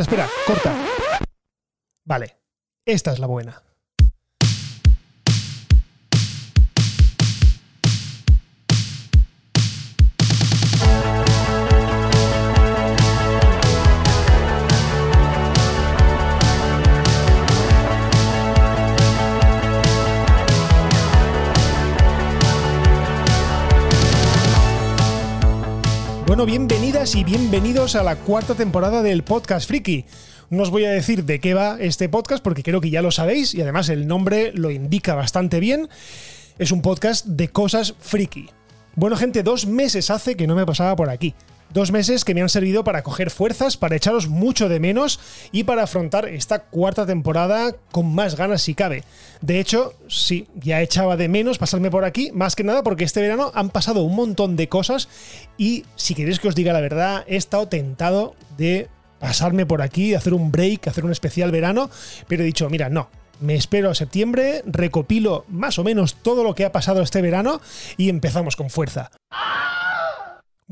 espera, espera, corta. Vale, esta es la buena. Bienvenidas y bienvenidos a la cuarta temporada del Podcast Friki. No os voy a decir de qué va este podcast porque creo que ya lo sabéis y además el nombre lo indica bastante bien. Es un podcast de cosas friki. Bueno, gente, dos meses hace que no me pasaba por aquí. Dos meses que me han servido para coger fuerzas, para echaros mucho de menos y para afrontar esta cuarta temporada con más ganas si cabe. De hecho, sí, ya echaba de menos pasarme por aquí, más que nada porque este verano han pasado un montón de cosas y si queréis que os diga la verdad, he estado tentado de pasarme por aquí, hacer un break, hacer un especial verano, pero he dicho, mira, no, me espero a septiembre, recopilo más o menos todo lo que ha pasado este verano y empezamos con fuerza.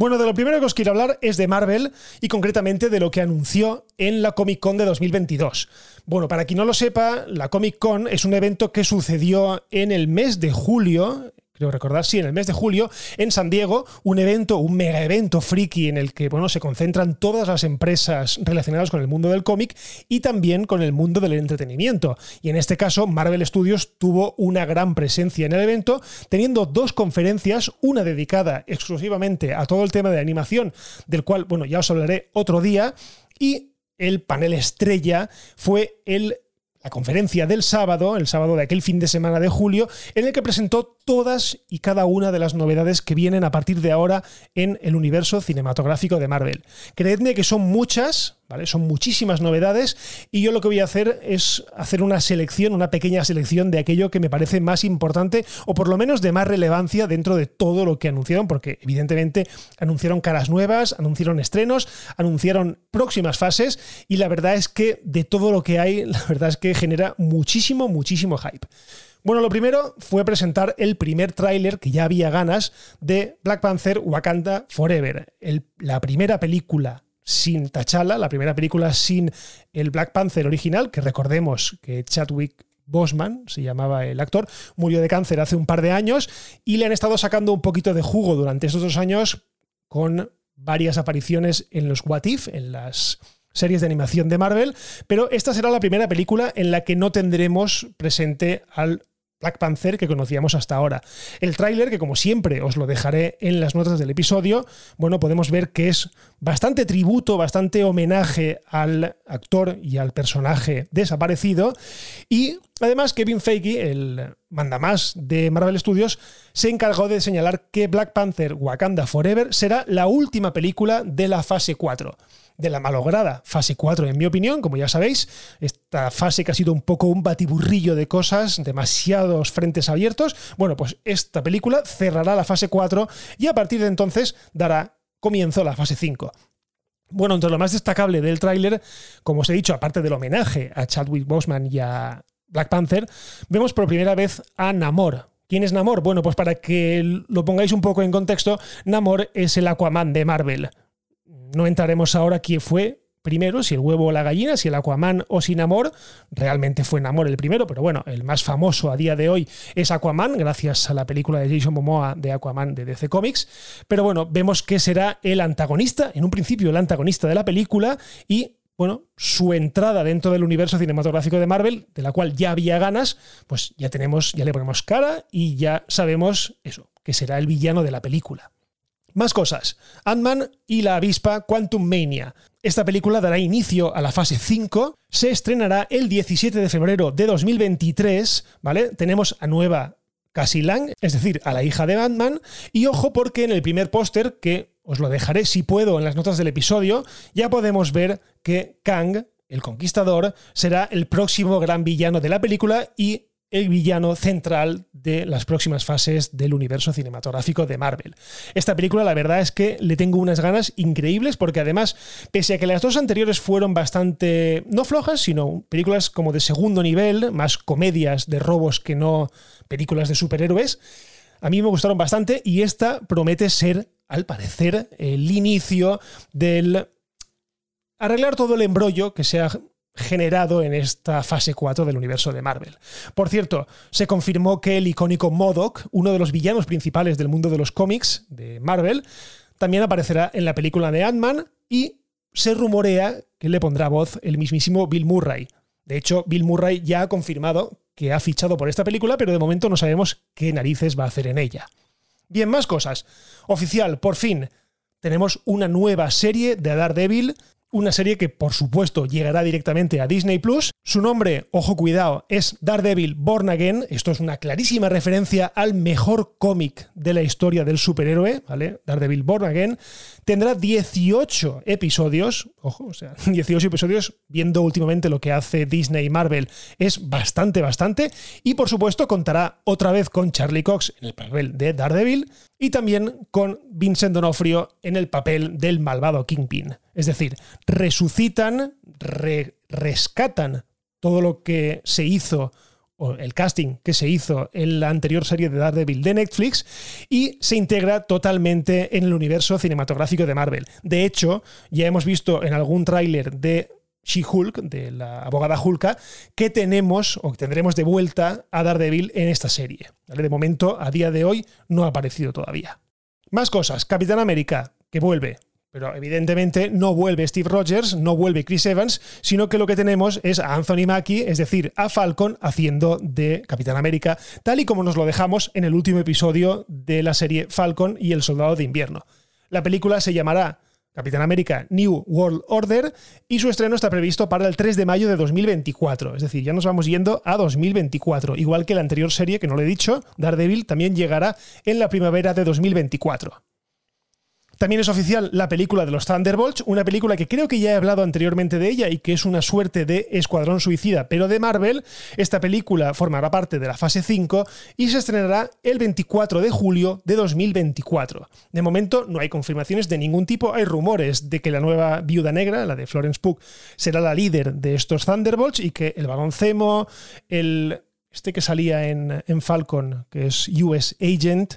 Bueno, de lo primero que os quiero hablar es de Marvel y concretamente de lo que anunció en la Comic Con de 2022. Bueno, para quien no lo sepa, la Comic Con es un evento que sucedió en el mes de julio, creo recordar, sí, en el mes de julio, en San Diego, un evento, un mega evento friki en el que bueno, se concentran todas las empresas relacionadas con el mundo del cómic y también con el mundo del entretenimiento. Y en este caso, Marvel Studios tuvo una gran presencia en el evento, teniendo dos conferencias, una dedicada exclusivamente a todo el tema de animación, del cual, bueno, ya os hablaré otro día, y el panel estrella fue el la conferencia del sábado, el sábado de aquel fin de semana de julio, en el que presentó todas y cada una de las novedades que vienen a partir de ahora en el universo cinematográfico de Marvel. Creedme que son muchas, ¿vale? Son muchísimas novedades y yo lo que voy a hacer es hacer una selección, una pequeña selección de aquello que me parece más importante o por lo menos de más relevancia dentro de todo lo que anunciaron, porque evidentemente anunciaron caras nuevas, anunciaron estrenos, anunciaron próximas fases y la verdad es que de todo lo que hay, la verdad es que genera muchísimo, muchísimo hype. Bueno, lo primero fue presentar el primer tráiler que ya había ganas de Black Panther Wakanda Forever, la primera película sin T'Challa, la primera película sin el Black Panther original, que recordemos que Chadwick Bosman, se llamaba el actor, murió de cáncer hace un par de años y le han estado sacando un poquito de jugo durante estos dos años con varias apariciones en los What If, en las series de animación de Marvel, pero esta será la primera película en la que no tendremos presente al Black Panther que conocíamos hasta ahora. El tráiler, que como siempre os lo dejaré en las notas del episodio, bueno, podemos ver que es bastante tributo, bastante homenaje al actor y al personaje desaparecido. Y además Kevin Feige, el mandamás de Marvel Studios, se encargó de señalar que Black Panther Wakanda Forever será la última película de la fase 4 de la malograda fase 4, en mi opinión, como ya sabéis, esta fase que ha sido un poco un batiburrillo de cosas, demasiados frentes abiertos, bueno, pues esta película cerrará la fase 4 y a partir de entonces dará comienzo la fase 5. Bueno, entre lo más destacable del tráiler, como os he dicho, aparte del homenaje a Chadwick Boseman y a Black Panther, vemos por primera vez a Namor, ¿Quién es Namor? Bueno, pues para que lo pongáis un poco en contexto, Namor es el Aquaman de Marvel. No entraremos ahora quién fue primero, si el huevo o la gallina, si el Aquaman o sin amor. Realmente fue Namor el primero, pero bueno, el más famoso a día de hoy es Aquaman, gracias a la película de Jason Momoa de Aquaman de DC Comics. Pero bueno, vemos que será el antagonista, en un principio el antagonista de la película y bueno, su entrada dentro del universo cinematográfico de Marvel, de la cual ya había ganas, pues ya tenemos, ya le ponemos cara y ya sabemos eso, que será el villano de la película. Más cosas. Ant-Man y la avispa Quantum Mania. Esta película dará inicio a la fase 5. Se estrenará el 17 de febrero de 2023. ¿Vale? Tenemos a nueva Cassie Lang, es decir, a la hija de Ant-Man. Y ojo, porque en el primer póster, que os lo dejaré si puedo en las notas del episodio, ya podemos ver que Kang, el conquistador, será el próximo gran villano de la película y el villano central de las próximas fases del universo cinematográfico de Marvel. Esta película la verdad es que le tengo unas ganas increíbles porque además, pese a que las dos anteriores fueron bastante, no flojas, sino películas como de segundo nivel, más comedias de robos que no películas de superhéroes, a mí me gustaron bastante y esta promete ser, al parecer, el inicio del arreglar todo el embrollo que se ha generado en esta fase 4 del universo de Marvel. Por cierto, se confirmó que el icónico MODOK, uno de los villanos principales del mundo de los cómics de Marvel, también aparecerá en la película de Ant-Man y se rumorea que le pondrá voz el mismísimo Bill Murray. De hecho, Bill Murray ya ha confirmado que ha fichado por esta película, pero de momento no sabemos qué narices va a hacer en ella. Bien, más cosas. Oficial, por fin, tenemos una nueva serie de Daredevil una serie que por supuesto llegará directamente a Disney Plus. Su nombre, ojo cuidado, es Daredevil Born Again. Esto es una clarísima referencia al mejor cómic de la historia del superhéroe, ¿vale? Daredevil Born Again. Tendrá 18 episodios, ojo, o sea, 18 episodios, viendo últimamente lo que hace Disney y Marvel, es bastante, bastante. Y por supuesto contará otra vez con Charlie Cox en el papel de Daredevil y también con Vincent D'Onofrio en el papel del malvado Kingpin. Es decir, resucitan, rescatan todo lo que se hizo o el casting que se hizo en la anterior serie de Daredevil de Netflix y se integra totalmente en el universo cinematográfico de Marvel. De hecho, ya hemos visto en algún tráiler de She-Hulk, de la abogada Hulka, que tenemos o tendremos de vuelta a Daredevil en esta serie. De momento, a día de hoy, no ha aparecido todavía. Más cosas. Capitán América, que vuelve. Pero evidentemente no vuelve Steve Rogers, no vuelve Chris Evans, sino que lo que tenemos es a Anthony Mackie, es decir, a Falcon haciendo de Capitán América, tal y como nos lo dejamos en el último episodio de la serie Falcon y el Soldado de Invierno. La película se llamará Capitán América New World Order y su estreno está previsto para el 3 de mayo de 2024. Es decir, ya nos vamos yendo a 2024. Igual que la anterior serie, que no lo he dicho, Daredevil, también llegará en la primavera de 2024. También es oficial la película de los Thunderbolts, una película que creo que ya he hablado anteriormente de ella y que es una suerte de Escuadrón Suicida, pero de Marvel. Esta película formará parte de la fase 5 y se estrenará el 24 de julio de 2024. De momento no hay confirmaciones de ningún tipo, hay rumores de que la nueva Viuda Negra, la de Florence Pugh, será la líder de estos Thunderbolts y que el Vagón Zemo, el este que salía en, en Falcon, que es US Agent,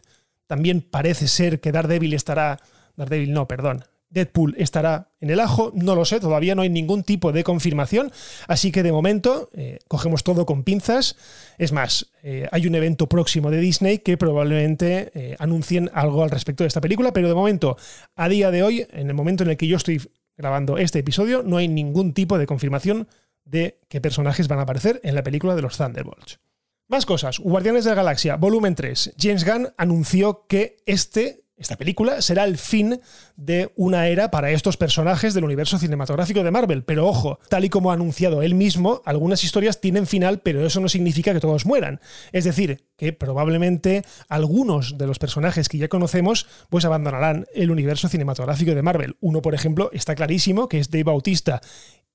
también parece ser que Daredevil estará Daredevil no, perdón. Deadpool estará en el ajo, no lo sé, todavía no hay ningún tipo de confirmación, así que de momento eh, cogemos todo con pinzas. Es más, eh, hay un evento próximo de Disney que probablemente eh, anuncien algo al respecto de esta película, pero de momento, a día de hoy, en el momento en el que yo estoy grabando este episodio, no hay ningún tipo de confirmación de qué personajes van a aparecer en la película de los Thunderbolts. Más cosas. Guardianes de la Galaxia, volumen 3. James Gunn anunció que este esta película será el fin de una era para estos personajes del universo cinematográfico de Marvel. Pero ojo, tal y como ha anunciado él mismo, algunas historias tienen final, pero eso no significa que todos mueran. Es decir, que probablemente algunos de los personajes que ya conocemos pues abandonarán el universo cinematográfico de Marvel. Uno, por ejemplo, está clarísimo, que es Dave Bautista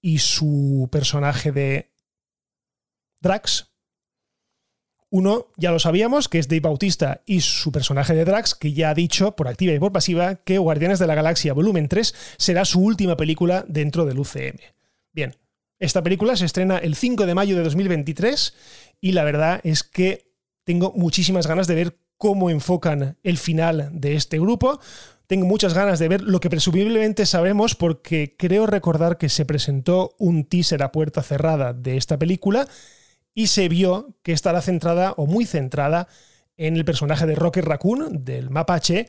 y su personaje de Drax, uno, ya lo sabíamos, que es Dave Bautista y su personaje de Drax, que ya ha dicho por activa y por pasiva que Guardianes de la Galaxia Volumen 3 será su última película dentro del UCM. Bien, esta película se estrena el 5 de mayo de 2023 y la verdad es que tengo muchísimas ganas de ver cómo enfocan el final de este grupo. Tengo muchas ganas de ver lo que presumiblemente sabemos porque creo recordar que se presentó un teaser a puerta cerrada de esta película y se vio que estará centrada o muy centrada en el personaje de Rocket Raccoon, del mapache,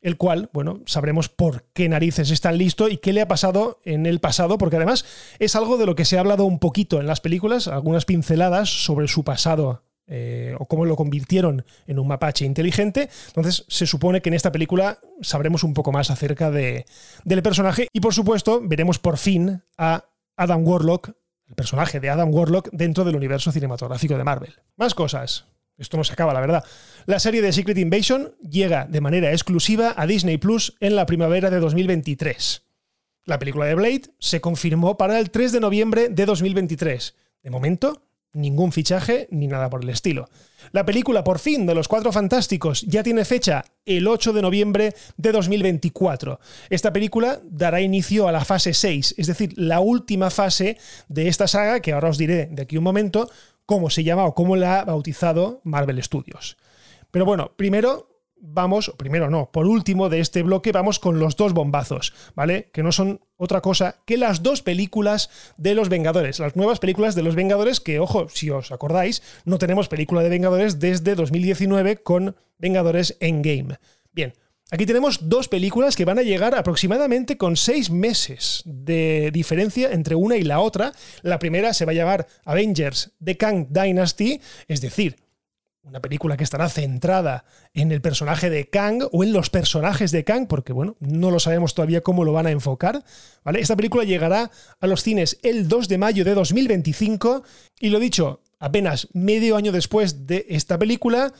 el cual, bueno, sabremos por qué narices está listo y qué le ha pasado en el pasado, porque además es algo de lo que se ha hablado un poquito en las películas, algunas pinceladas sobre su pasado eh, o cómo lo convirtieron en un mapache inteligente. Entonces se supone que en esta película sabremos un poco más acerca de, del personaje y por supuesto veremos por fin a Adam Warlock el personaje de Adam Warlock dentro del universo cinematográfico de Marvel. Más cosas. Esto no se acaba, la verdad. La serie de Secret Invasion llega de manera exclusiva a Disney Plus en la primavera de 2023. La película de Blade se confirmó para el 3 de noviembre de 2023. De momento, ningún fichaje ni nada por el estilo. La película, por fin, de los Cuatro Fantásticos ya tiene fecha el 8 de noviembre de 2024. Esta película dará inicio a la fase 6, es decir, la última fase de esta saga, que ahora os diré de aquí un momento cómo se llama o cómo la ha bautizado Marvel Studios. Pero bueno, primero vamos, primero no, por último de este bloque vamos con los dos bombazos, ¿vale? Que no son otra cosa que las dos películas de los Vengadores, las nuevas películas de los Vengadores que, ojo, si os acordáis, no tenemos película de Vengadores desde 2019 con Vengadores Endgame. Bien, Aquí tenemos dos películas que van a llegar aproximadamente con seis meses de diferencia entre una y la otra. La primera se va a llamar Avengers The Kang Dynasty, es decir, una película que estará centrada en el personaje de Kang o en los personajes de Kang, porque bueno, no lo sabemos todavía cómo lo van a enfocar. ¿vale? Esta película llegará a los cines el 2 de mayo de 2025 y lo dicho, apenas medio año después de esta película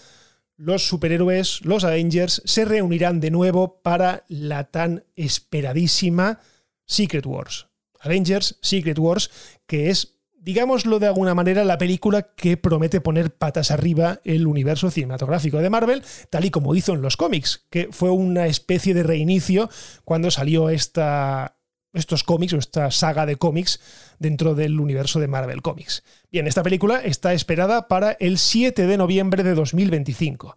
los superhéroes, los Avengers, se reunirán de nuevo para la tan esperadísima Secret Wars. Avengers Secret Wars, que es, digámoslo de alguna manera, la película que promete poner patas arriba el universo cinematográfico de Marvel, tal y como hizo en los cómics, que fue una especie de reinicio cuando salió esta, estos cómics o esta saga de cómics dentro del universo de Marvel Comics. Bien, esta película está esperada para el 7 de noviembre de 2025.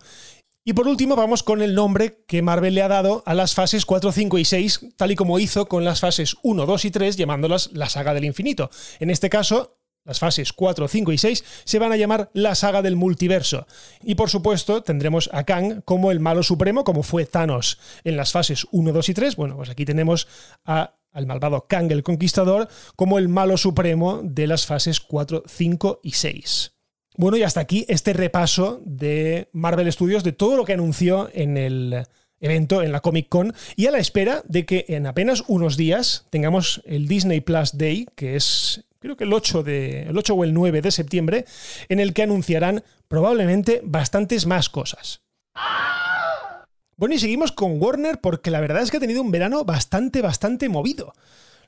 Y por último vamos con el nombre que Marvel le ha dado a las fases 4, 5 y 6, tal y como hizo con las fases 1, 2 y 3 llamándolas la saga del infinito. En este caso, las fases 4, 5 y 6 se van a llamar la saga del multiverso. Y por supuesto tendremos a Kang como el malo supremo, como fue Thanos en las fases 1, 2 y 3. Bueno, pues aquí tenemos a al malvado Kang el Conquistador como el malo supremo de las fases 4, 5 y 6. Bueno, y hasta aquí este repaso de Marvel Studios de todo lo que anunció en el evento, en la Comic Con, y a la espera de que en apenas unos días tengamos el Disney Plus Day, que es creo que el 8, de, el 8 o el 9 de septiembre, en el que anunciarán probablemente bastantes más cosas. Bueno, y seguimos con Warner porque la verdad es que ha tenido un verano bastante, bastante movido.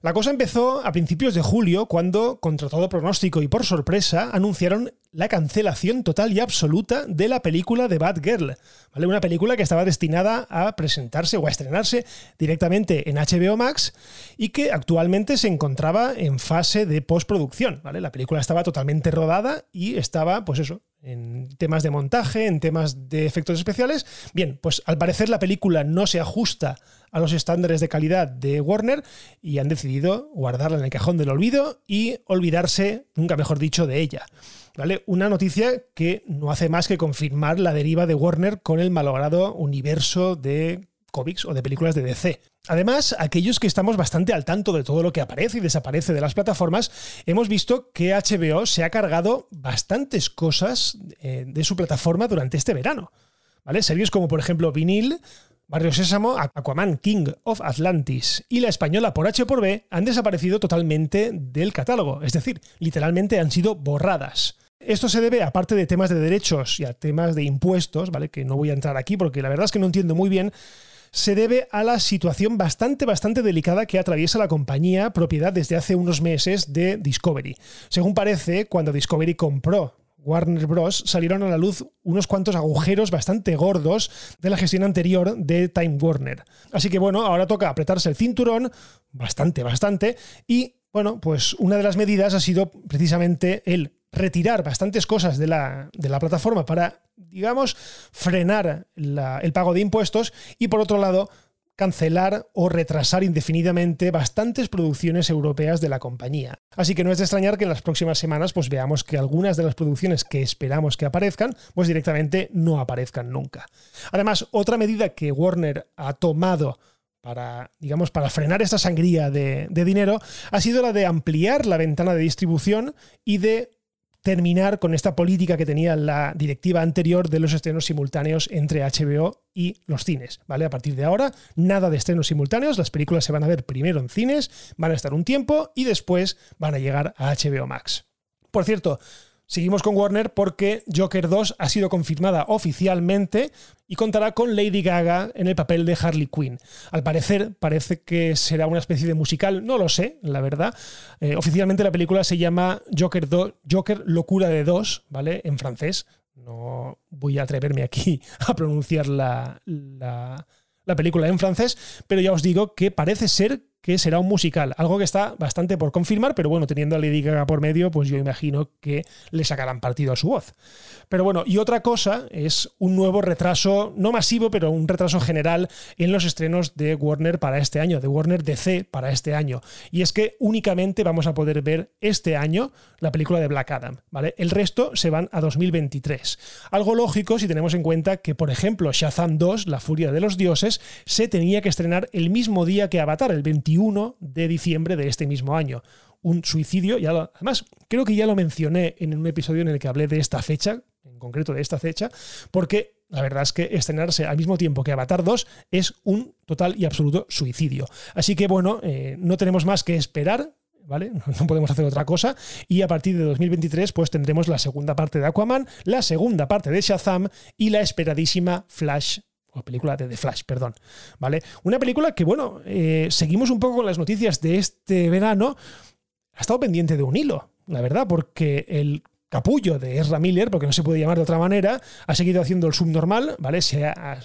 La cosa empezó a principios de julio cuando, contra todo pronóstico y por sorpresa, anunciaron la cancelación total y absoluta de la película de Bad Girl. ¿vale? Una película que estaba destinada a presentarse o a estrenarse directamente en HBO Max y que actualmente se encontraba en fase de postproducción. ¿vale? La película estaba totalmente rodada y estaba, pues eso, en temas de montaje, en temas de efectos especiales. Bien, pues al parecer la película no se ajusta a los estándares de calidad de Warner y han decidido guardarla en el cajón del olvido y olvidarse, nunca mejor dicho, de ella. ¿Vale? Una noticia que no hace más que confirmar la deriva de Warner con el malogrado universo de cómics o de películas de DC. Además, aquellos que estamos bastante al tanto de todo lo que aparece y desaparece de las plataformas, hemos visto que HBO se ha cargado bastantes cosas eh, de su plataforma durante este verano. ¿Vale? Series como por ejemplo Vinil, Barrio Sésamo, Aquaman King of Atlantis y la española por H por B han desaparecido totalmente del catálogo, es decir, literalmente han sido borradas. Esto se debe, aparte de temas de derechos y a temas de impuestos, ¿vale? Que no voy a entrar aquí porque la verdad es que no entiendo muy bien se debe a la situación bastante, bastante delicada que atraviesa la compañía propiedad desde hace unos meses de Discovery. Según parece, cuando Discovery compró Warner Bros. salieron a la luz unos cuantos agujeros bastante gordos de la gestión anterior de Time Warner. Así que bueno, ahora toca apretarse el cinturón, bastante, bastante, y bueno, pues una de las medidas ha sido precisamente el retirar bastantes cosas de la, de la plataforma para, digamos, frenar el pago de impuestos y por otro lado, cancelar o retrasar indefinidamente bastantes producciones europeas de la compañía. Así que no es de extrañar que en las próximas semanas pues veamos que algunas de las producciones que esperamos que aparezcan pues directamente no aparezcan nunca. Además, otra medida que Warner ha tomado para, digamos, para frenar esta sangría de, de dinero ha sido la de ampliar la ventana de distribución y de terminar con esta política que tenía la directiva anterior de los estrenos simultáneos entre HBO y los cines, ¿vale? A partir de ahora, nada de estrenos simultáneos, las películas se van a ver primero en cines, van a estar un tiempo y después van a llegar a HBO Max. Por cierto, Seguimos con Warner porque Joker 2 ha sido confirmada oficialmente y contará con Lady Gaga en el papel de Harley Quinn. Al parecer, parece que será una especie de musical, no lo sé, la verdad. Eh, oficialmente la película se llama Joker, Joker Locura de Dos, ¿vale? En francés. No voy a atreverme aquí a pronunciar la, la película en francés, pero ya os digo que parece ser que será un musical, algo que está bastante por confirmar, pero bueno, teniendo a Lady Gaga por medio, pues yo imagino que le sacarán partido a su voz. Pero bueno, y otra cosa es un nuevo retraso, no masivo, pero un retraso general en los estrenos de Warner para este año, de Warner DC para este año. Y es que únicamente vamos a poder ver este año la película de Black Adam, ¿vale? El resto se van a 2023. Algo lógico si tenemos en cuenta que, por ejemplo, Shazam 2, La Furia de los Dioses, se tenía que estrenar el mismo día que Avatar, el 21 de diciembre de este mismo año. Un suicidio, ya además creo que ya lo mencioné en un episodio en el que hablé de esta fecha, en concreto de esta fecha, porque la verdad es que estrenarse al mismo tiempo que Avatar 2 es un total y absoluto suicidio. Así que bueno, eh, no tenemos más que esperar ¿vale? No podemos hacer otra cosa. Y a partir de 2023, pues tendremos la segunda parte de Aquaman, la segunda parte de Shazam y la esperadísima Flash. O película de The Flash, perdón. ¿Vale? Una película que, bueno, eh, seguimos un poco con las noticias de este verano. Ha estado pendiente de un hilo, la verdad, porque el capullo de Ezra Miller, porque no se puede llamar de otra manera, ha seguido haciendo el subnormal, ¿vale? Se ha,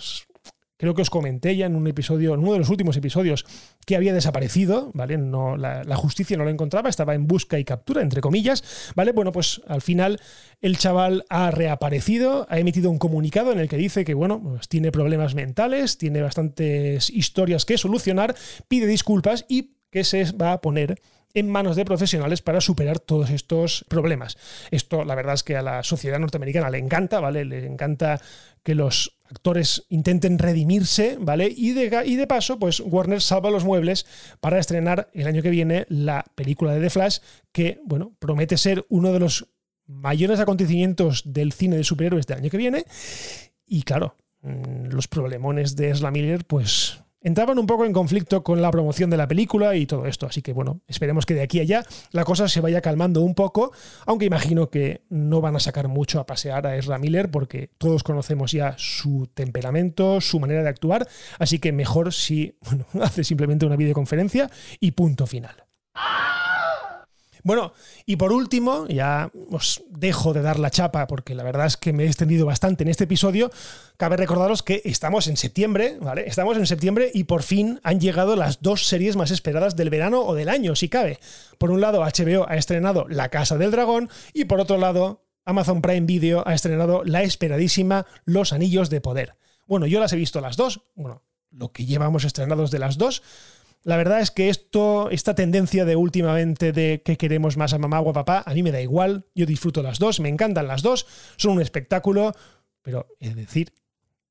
creo que os comenté ya en un episodio, en uno de los últimos episodios, que había desaparecido, ¿vale? No, la, justicia no lo encontraba, estaba en busca y captura, entre comillas, ¿vale? Bueno, pues al final el chaval ha reaparecido, ha emitido un comunicado en el que dice que, bueno, pues tiene problemas mentales, tiene bastantes historias que solucionar, pide disculpas y que se va a poner en manos de profesionales para superar todos estos problemas. Esto, la verdad es que a la sociedad norteamericana le encanta, ¿vale? Le encanta que los actores intenten redimirse, ¿vale? Y de, y de paso, pues Warner salva los muebles para estrenar el año que viene la película de The Flash, que, bueno, promete ser uno de los mayores acontecimientos del cine de superhéroes del año que viene. Y claro, mm, los problemones de Ezra Miller, pues entraban un poco en conflicto con la promoción de la película y todo esto. Así que bueno, esperemos que de aquí a allá la cosa se vaya calmando un poco, aunque imagino que no van a sacar mucho a pasear a Ezra Miller porque todos conocemos ya su temperamento, su manera de actuar, así que mejor si hace simplemente una videoconferencia y punto final. Bueno, y por último, ya os dejo de dar la chapa porque la verdad es que me he extendido bastante en este episodio. Cabe recordaros que estamos en septiembre, ¿vale? Estamos en septiembre y por fin han llegado las dos series más esperadas del verano o del año, si cabe. Por un lado, HBO ha estrenado La Casa del Dragón y por otro lado, Amazon Prime Video ha estrenado la esperadísima Los Anillos de Poder. Bueno, yo las he visto las dos, bueno, lo que llevamos estrenados de las dos, la verdad es que esto, esta tendencia de últimamente de que queremos más a mamá o a papá, a mí me da igual. Yo disfruto las dos, me encantan las dos, son un espectáculo, pero es decir,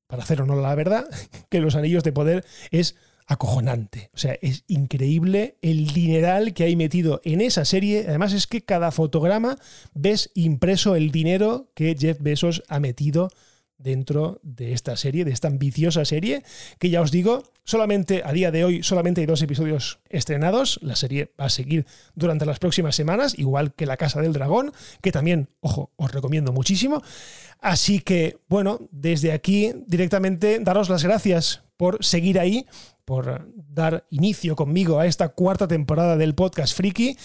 para hacer honor a la verdad, que los anillos de poder es acojonante. O sea, es increíble el dineral que hay metido en esa serie. Además es que cada fotograma ves impreso el dinero que Jeff Bezos ha metido dentro de esta serie, de esta ambiciosa serie, que ya os digo, solamente a día de hoy solamente hay dos episodios estrenados, la serie va a seguir durante las próximas semanas, igual que La Casa del Dragón, que también, ojo, os recomiendo muchísimo. Así que, bueno, desde aquí directamente daros las gracias por seguir ahí, por dar inicio conmigo a esta cuarta temporada del podcast Friki.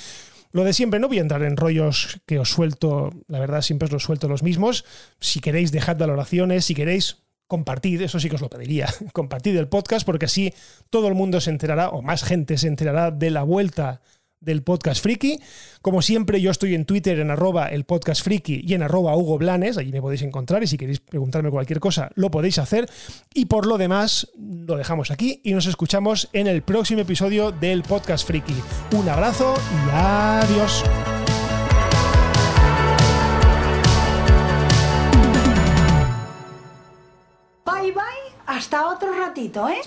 Lo de siempre, no voy a entrar en rollos que os suelto, la verdad siempre os los suelto los mismos. Si queréis, dejad valoraciones, si queréis, compartid, eso sí que os lo pediría, compartid el podcast porque así todo el mundo se enterará, o más gente se enterará de la vuelta del podcast friki. Como siempre, yo estoy en Twitter en arroba el podcast y en arroba Hugo Blanes, allí me podéis encontrar y si queréis preguntarme cualquier cosa lo podéis hacer. Y por lo demás, lo dejamos aquí y nos escuchamos en el próximo episodio del podcast friki. Un abrazo y adiós. Bye bye, hasta otro ratito, ¿eh?